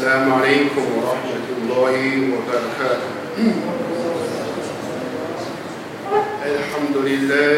السلام عليكم ورحمة الله وبركاته الحمد لله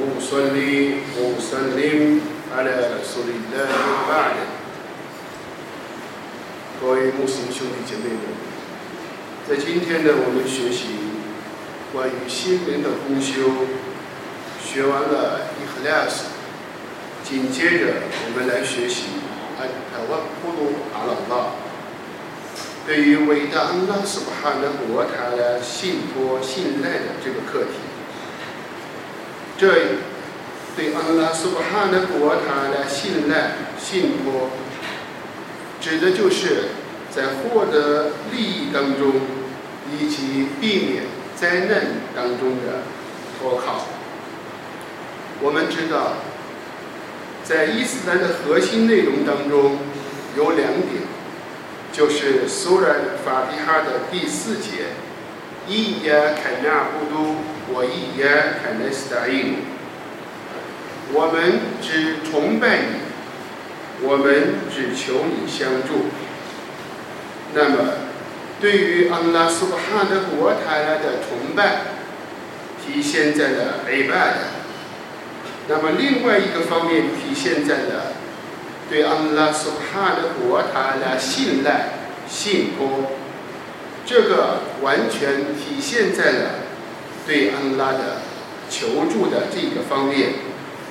وأصلي وأسلم على رسول الله وبعد 各位穆斯林兄弟姐妹们，在今天呢，我们学习关于心灵的公修，学完了 Ikhlas，紧接着我们来学习 At-Tawakkul ala Allah，对于伟大安拉苏巴哈的国塔的信托、信赖的这个课题。这对安拉苏巴哈的国塔的信赖、信托。指的就是在获得利益当中，以及避免灾难当中的脱靠。我们知道，在伊斯兰的核心内容当中有两点，就是苏然法蒂哈的第四节：伊呀坎纳布都，我伊呀坎纳斯达因。我们只崇拜你。我们只求你相助。那么，对于安拉苏巴哈的国泰拉的崇拜，体现在了 ibad。那么，另外一个方面体现在了对安拉苏巴哈的国泰拉信赖、信托。这个完全体现在了对安拉的求助的这个方面，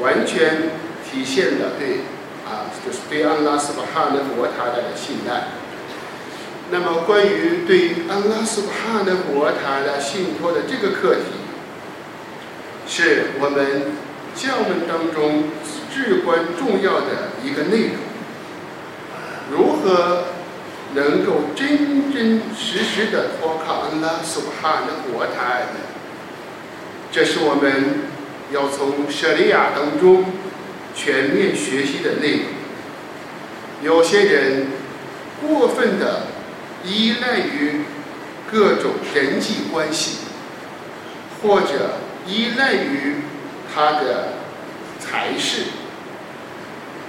完全体现了对。啊，就是对安拉斯巴哈的国塔的信赖。那么，关于对安拉斯巴哈的国塔的信托的这个课题，是我们教门当中至关重要的一个内容。如何能够真真实实的托靠安拉斯巴哈的国泰呢？这是我们要从舍利亚当中。全面学习的内容。有些人过分的依赖于各种人际关系，或者依赖于他的才是，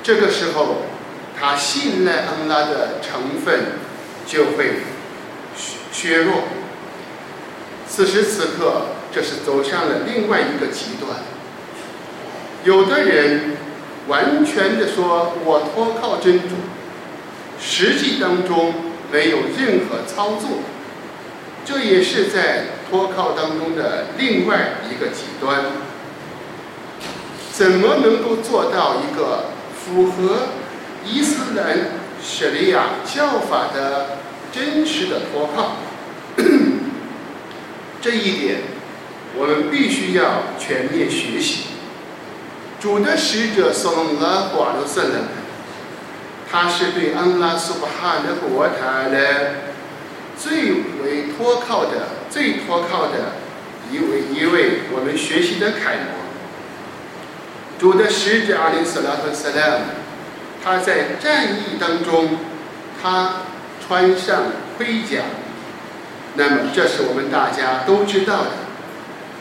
这个时候他信赖安拉的成分就会削弱。此时此刻，这是走向了另外一个极端。有的人。完全的说，我托靠真主，实际当中没有任何操作，这也是在托靠当中的另外一个极端。怎么能够做到一个符合伊斯兰舍利亚教法的真实的托靠？这一点，我们必须要全面学习。主的使者送了瓦罗瑟人，他是对安拉苏巴哈的国塔的最为托靠的、最托靠的一位一位我们学习的楷模。主的使者阿里斯拉特萨拉姆，他在战役当中，他穿上盔甲，那么这是我们大家都知道的。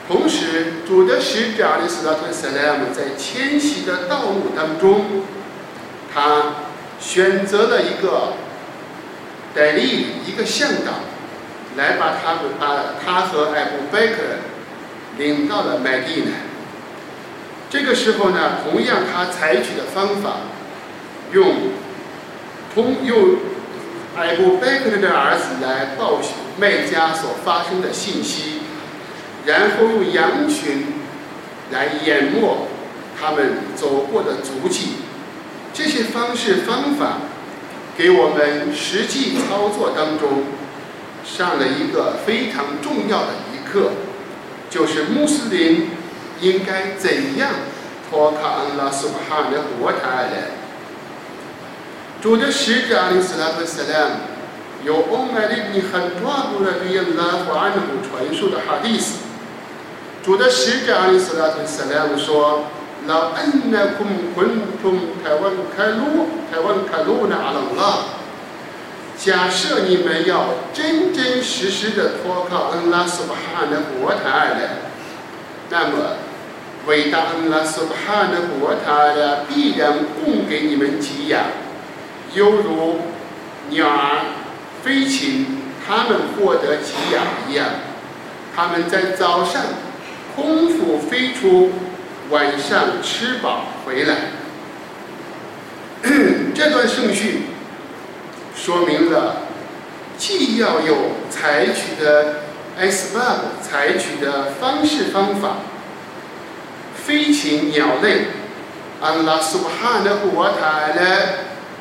同时，主的使者阿里斯拉特塞莱姆在迁徙的道路当中，他选择了一个代理一个向导，来把他们把他和艾布贝克领到了麦地呢。这个时候呢，同样他采取的方法，用通用艾布贝克的儿子来报卖家所发生的信息。然后用羊群来淹没他们走过的足迹，这些方式方法给我们实际操作当中上了一个非常重要的一课，就是穆斯林应该怎样托靠安拉苏巴哈的国台来。主的使者阿里斯拉特斯拉姆有欧麦利比很多部的对安拉和安努传授的哈迪斯。主的使者阿里斯拉特·塞拉姆说：“老恩那昆昆从台湾开路，台湾开路呢阿拉拉。假设你们要真真实实的托靠恩拉苏巴哈的国台的，那么伟大恩拉苏巴哈的国台的必然供给你们给养，犹如鸟儿、飞禽，它们获得给养一样，它们在早上空腹飞出，晚上吃饱回来。这段圣训说明了，既要有采取的 S 八采取的方式方法，飞禽鸟类，安拉苏哈的国塔呢，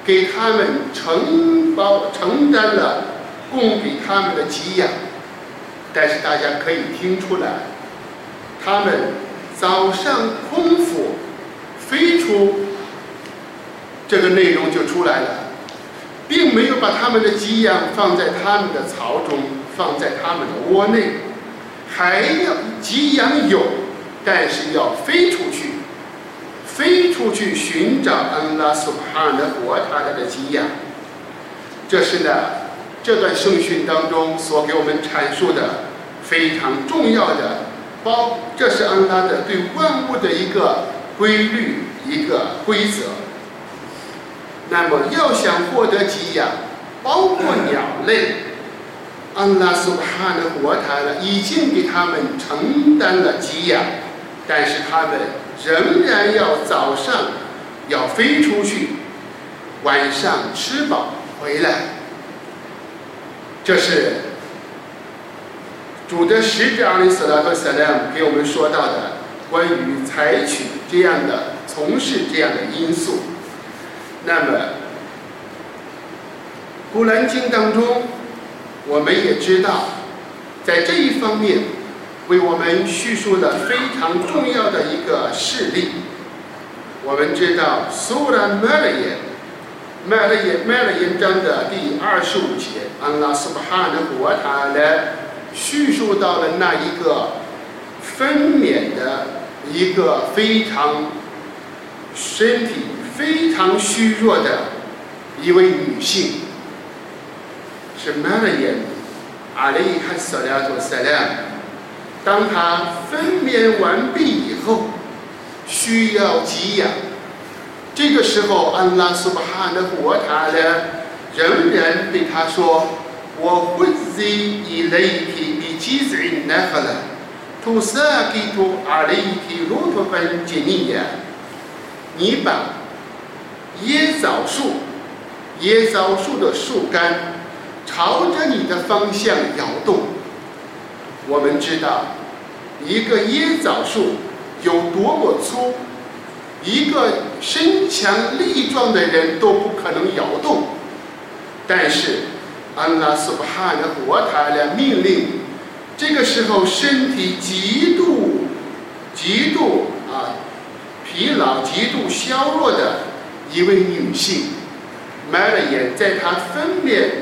给他们承包承担了供给他们的给养，但是大家可以听出来，他们早上空腹飞出。这个内容就出来了，并没有把他们的给养放在他们的巢中，放在他们的窝内，还要给养有，但是要飞出去，飞出去寻找安拉苏哈的国他的给养。这是呢这段圣训当中所给我们阐述的非常重要的，包这是安拉的对万物的一个规律，一个规则。那么，要想获得给养，包括鸟类，安拉苏哈的国台了，已经给他们承担了给养，但是他们仍然要早上要飞出去，晚上吃饱回来。这是主的使者阿里斯拉和萨拉姆给我们说到的关于采取这样的、从事这样的因素。那么，《古兰经》当中，我们也知道，在这一方面，为我们叙述了非常重要的一个事例。我们知道，《苏拉麦勒耶》麦勒耶麦勒耶章的第二十五节，安拉斯巴哈的国塔呢，叙述到了那一个分娩的一个非常身体。非常虚弱的一位女性，是玛利亚，阿里哈萨拉托萨拉。当她分娩完毕以后，需要给养，这个时候，安拉苏巴哈的国塔呢，仍然对她说：“我会自以雷提比基子因奈何了，图萨给图阿里提鲁托本杰尼亚，你把。”椰枣树，椰枣树的树干朝着你的方向摇动。我们知道，一个椰枣树有多么粗，一个身强力壮的人都不可能摇动。但是，安拉苏巴哈的国塔的命令，这个时候身体极度、极度啊疲劳、极度消弱的。一位女性，买了眼，在她分娩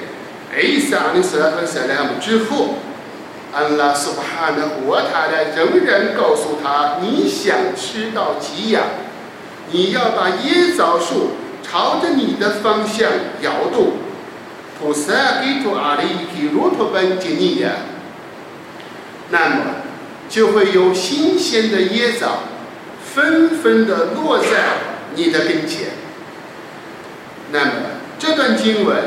艾萨阿里斯拉和萨拉姆之后，安拉苏巴哈的国塔的，仍然告诉他：你想吃到给养，你要把椰枣树朝着你的方向摇动。图萨给图阿里提罗托本吉尼亚，那么就会有新鲜的椰枣纷纷的落在你的跟前。那么这段经文，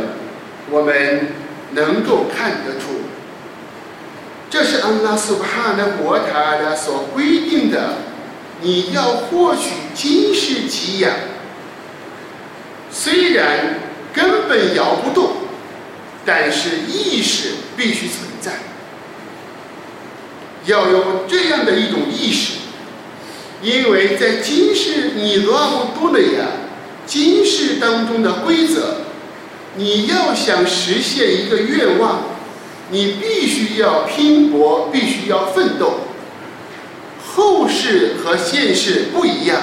我们能够看得出，这是安拉苏巴的国塔的所规定的，你要获取今世给养，虽然根本摇不动，但是意识必须存在，要有这样的一种意识，因为在今世你拉不多的呀。今世当中的规则，你要想实现一个愿望，你必须要拼搏，必须要奋斗。后世和现世不一样，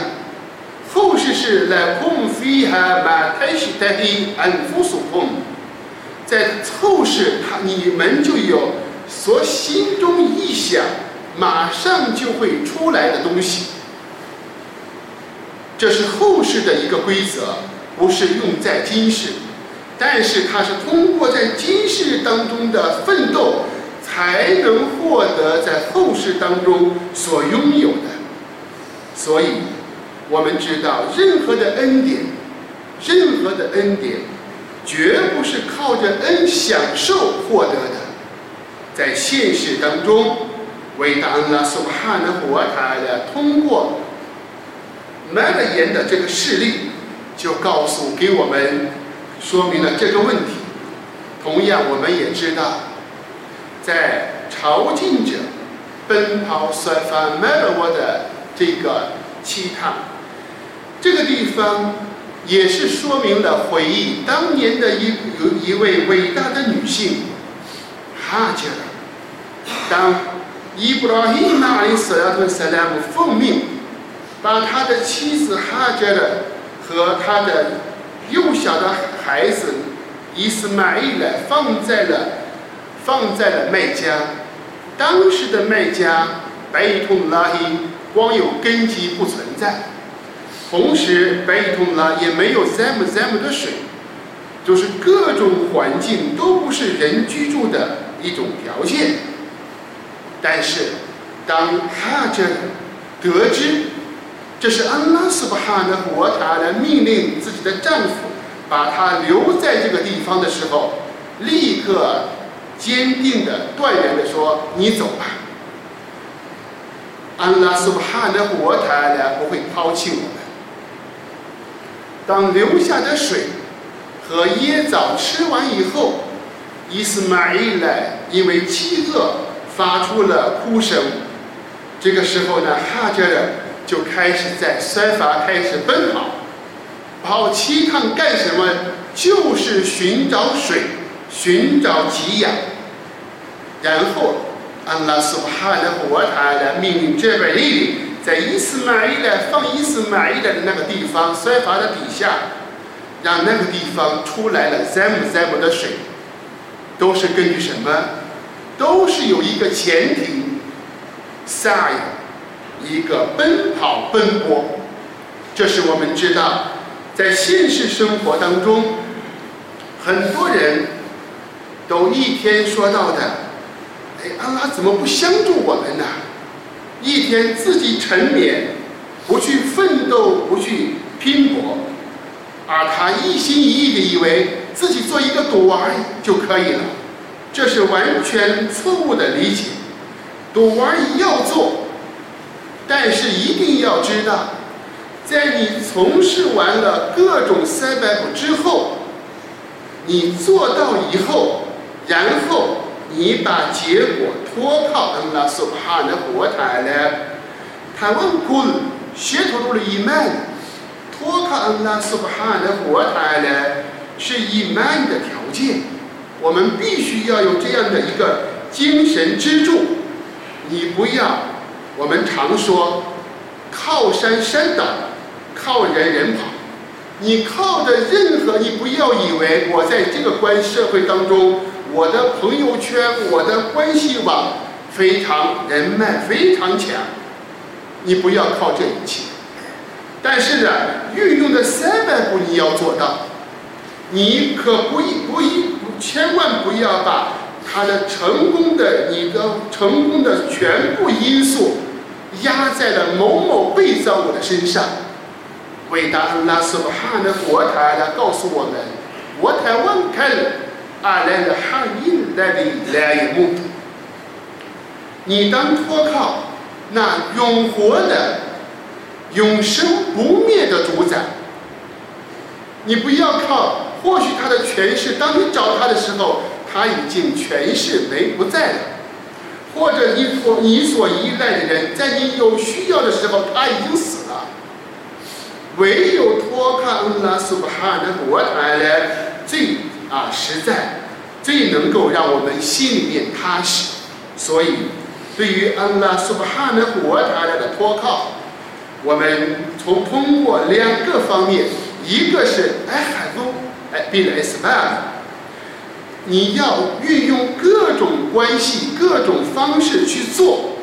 后世是来空飞哈马太西太黑安夫所空，在后世他你们就有所心中一想，马上就会出来的东西。这是后世的一个规则，不是用在今世，但是他是通过在今世当中的奋斗，才能获得在后世当中所拥有的。所以，我们知道，任何的恩典，任何的恩典，绝不是靠着恩享受获得的，在现实当中，伟大安拉苏哈的活塔的通过麦勒言的这个事例，就告诉给我们说明了这个问题。同样，我们也知道，在朝觐者奔跑摔翻麦勒沃的这个期盼，这个地方也是说明了回忆当年的一有一位伟大的女性哈杰尔，当伊布拉伊马里斯拉特塞拉姆奉命把他的妻子哈杰尔和他的幼小的孩子。伊斯玛伊勒放在了放在了麦加，当时的麦加白通拉伊光有根基不存在，同时白通拉也没有 zam zam 的水，就是各种环境都不是人居住的一种条件。但是当哈哲得知这是安拉斯巴哈的国塔来命令自己的丈夫。把他留在这个地方的时候，立刻坚定的、断然的说：“你走吧，安拉苏哈的国台呢不会抛弃我们。”当留下的水和椰枣吃完以后，伊斯玛伊来因为饥饿发出了哭声。这个时候呢，哈哲尔就开始在山法开始奔跑。跑七趟干什么？就是寻找水，寻找给养。然后，安拉苏哈的活塔的命令这位丽丽在伊斯玛伊的放伊斯玛伊的那个地方摔法的底下，让那个地方出来了 zam zam 的水，都是根据什么？都是有一个前提，sai，一个奔跑奔波，这是我们知道。在现实生活当中，很多人都一天说到的：“哎，安拉怎么不相助我们呢？”一天自己沉湎，不去奋斗，不去拼搏，而他一心一意的以为自己做一个赌娃就可以了，这是完全错误的理解。赌娃要做，但是一定要知道。在你从事完了各种三百步之后，你做到以后，然后你把结果托靠安拉苏哈的国台呢？他问过学徒路的伊曼，托靠安拉苏哈的国台呢，是伊曼的条件。我们必须要有这样的一个精神支柱。你不要，我们常说靠山山倒。靠人人跑，你靠着任何，你不要以为我在这个关社会当中，我的朋友圈、我的关系网非常人脉非常强，你不要靠这一切。但是呢，运用的三百步你要做到，你可不一不一千万不要把他的成功的你的成功的全部因素压在了某某被造物的身上。伟大安拉苏哈的国台来告诉我们：“我台湾看阿来的哈因来的来一幕。你当托靠那永活的、永生不灭的主宰。你不要靠，或许他的权势，当你找他的时候，他已经权势没不在了；或者你所你所依赖的人，在你有需要的时候，他已经死了。”唯有托靠安拉苏巴哈的国台呢，最啊实在，最能够让我们心里面踏实。所以，对于安拉苏巴哈的国台的托靠，我们从通过两个方面，一个是哎海路哎比来斯巴，你要运用各种关系、各种方式去做，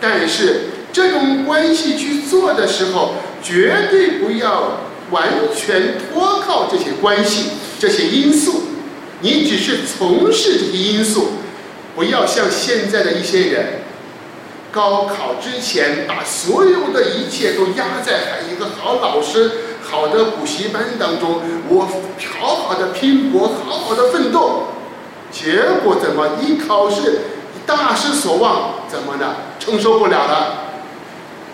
但是这种关系去做的时候。绝对不要完全托靠这些关系、这些因素，你只是从事这些因素，不要像现在的一些人，高考之前把所有的一切都压在一个好老师、好的补习班当中，我好好的拼搏，好好的奋斗，结果怎么一考试大失所望？怎么呢？承受不了了，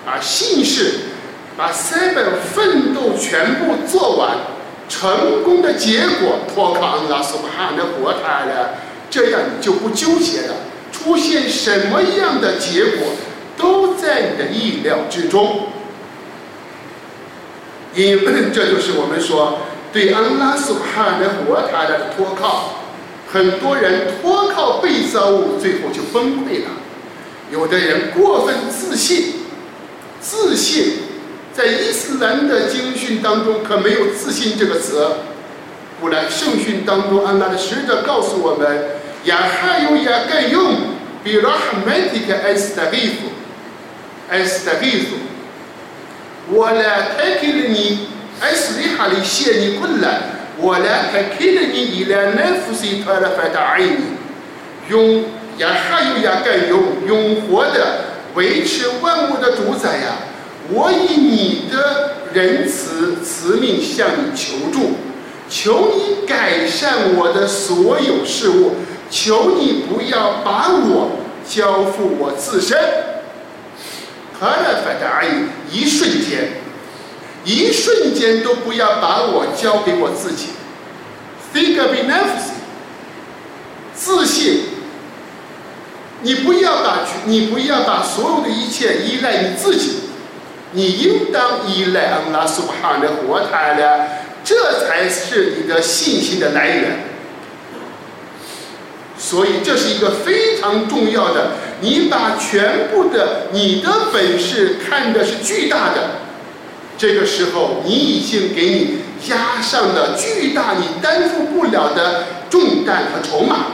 啊，信誓把三本奋斗全部做完，成功的结果托靠安拉苏巴汗的国泰了，这样你就不纠结了。出现什么样的结果，都在你的意料之中。因为 这就是我们说对安拉苏巴汗的国泰的托靠。很多人托靠被造物，最后就崩溃了。有的人过分自信，自信在伊斯兰的经训当中可没有自信这个词。古兰圣训当中，安拉的使者告诉我们：“呀哈有呀盖用，比拉哈麦提克埃斯达利夫，埃斯达利夫，我来开给了你，埃斯里哈里谢你困了。”我来还给了你一辆能呼吸他的发达爱你，用呀还有呀该用用活的维持万物的主宰呀！我以你的仁慈慈命向你求助，求你改善我的所有事物，求你不要把我交付我自身。他的发达爱一瞬间。一瞬间都不要把我交给我自己，think of enough，自信。你不要把你不要把所有的一切依赖你自己，你应当依赖安拉苏巴哈的活态的，这才是你的信心的来源。所以这是一个非常重要的，你把全部的你的本事看的是巨大的。这个时候，你已经给你压上了巨大你担负不了的重担和筹码。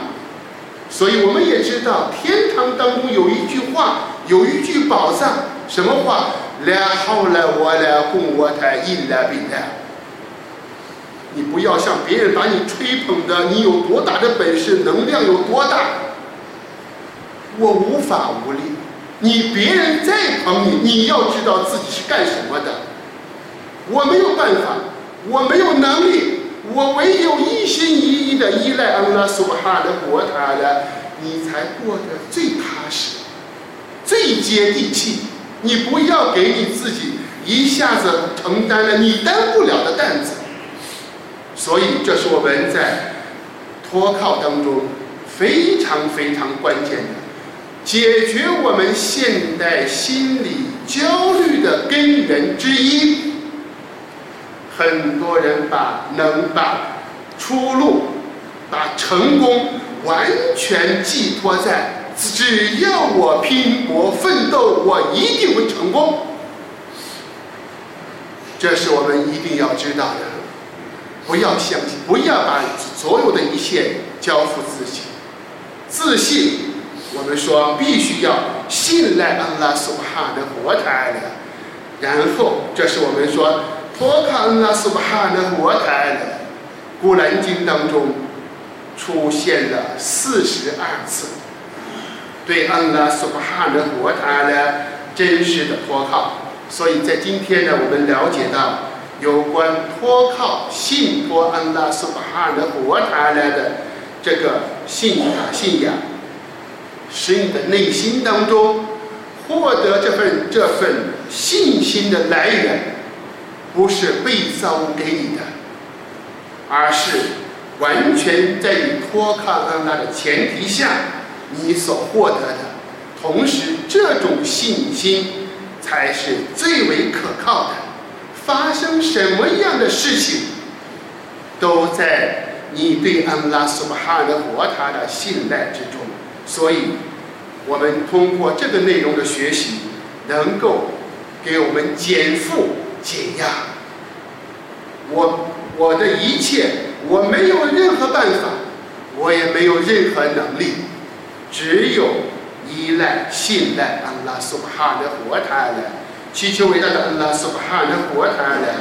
所以我们也知道，天堂当中有一句话，有一句宝藏，什么话？来好了，我来供我台一来比来。你不要像别人把你吹捧的，你有多大的本事，能量有多大，我无法无力。你别人再捧你，你要知道自己是干什么的。我没有办法，我没有能力，我唯有一心一意的依赖安拉苏哈的国塔了，你才过得最踏实，最接地气。你不要给你自己一下子承担了你担不了的担子。所以，这是我们在托靠当中非常非常关键的，解决我们现代心理焦虑的根源之一。很多人把能把出路、把成功完全寄托在只要我拼搏奋斗，我一定会成功。这是我们一定要知道的。不要相信，不要把所有的一切交付自己。自信，我们说必须要信赖安拉苏哈的活台的。然后，这是我们说。托卡恩拉苏巴哈的国台的古兰经当中出现了四十二次对安拉苏巴哈的国台的真实的托靠，所以在今天呢，我们了解到有关托靠、信托安拉苏巴哈的国台的这个信仰信仰，使你的内心当中获得这份这份信心的来源。不是被造物给你的，而是完全在你托靠安拉的前提下，你所获得的。同时，这种信心才是最为可靠的。发生什么样的事情，都在你对安拉苏巴哈的活他的信赖之中。所以，我们通过这个内容的学习，能够给我们减负。减压，我我的一切，我没有任何办法，我也没有任何能力，只有依赖、信赖安拉苏哈的活塔来，祈求伟大的安拉苏哈的活塔来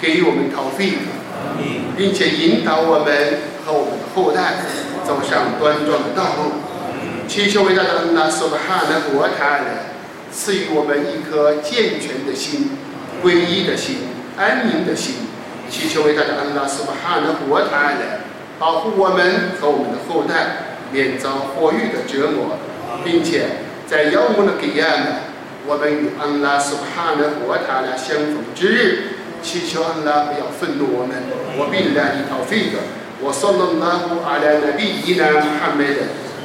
给予我们逃避，并且引导我们和我们的后代走上端庄的道路。祈求伟大的安拉苏巴哈的活塔来赐予我们一颗健全的心。皈依的心， 安宁的心，祈求伟大的安拉苏巴哈的活塔来保护我们和我们的后代免遭火狱的折磨，并且在妖魔的给亚呢，我们与安拉苏巴哈的活塔来相逢之日，祈求安拉不要愤怒我们。我必来一套费的。وصلى الله على نبينا محمد